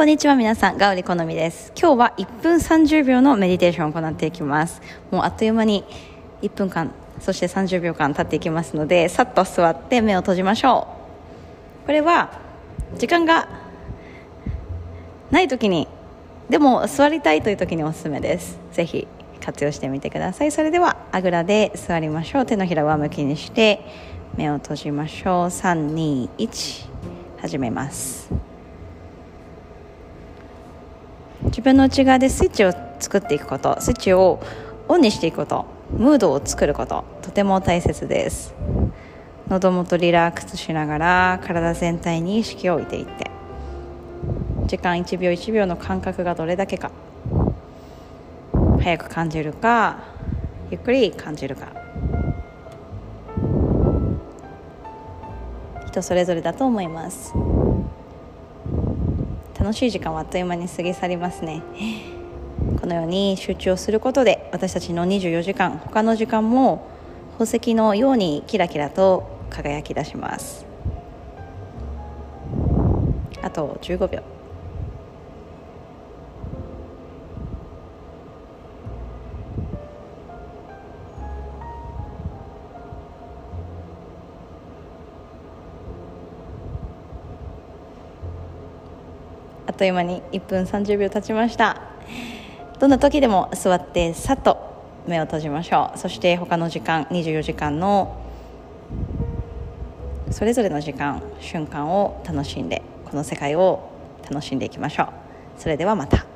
こんにちは皆さん、ガウリ好みです。今日は1分30秒のメディテーションを行っていきます。もうあっという間に1分間、そして30秒間経っていきますので、さっと座って目を閉じましょう。これは時間がない時に、でも座りたいという時におすすめです。ぜひ活用してみてください。それではあぐらで座りましょう。手のひら上向きにして目を閉じましょう。3、2、1、始めます。自分の内側でスイッチを作っていくことスイッチをオンにしていくことムードを作ることとても大切です。喉元リラックスしながら体全体に意識を置いていって時間1秒1秒の間隔がどれだけか。早く感じるかゆっくり感じるか。人それぞれだと思います。楽しい時間はあっという間に過ぎ去りますね。このように集中をすることで私たちの24時間他の時間も宝石のようにキラキラと輝き出します。あと15秒。あっという間に1分30秒経ちました。どんな時でも座ってさっと目を閉じましょう。そして他の時間24時間のそれぞれの時間瞬間を楽しんでこの世界を楽しんでいきましょう。それではまた。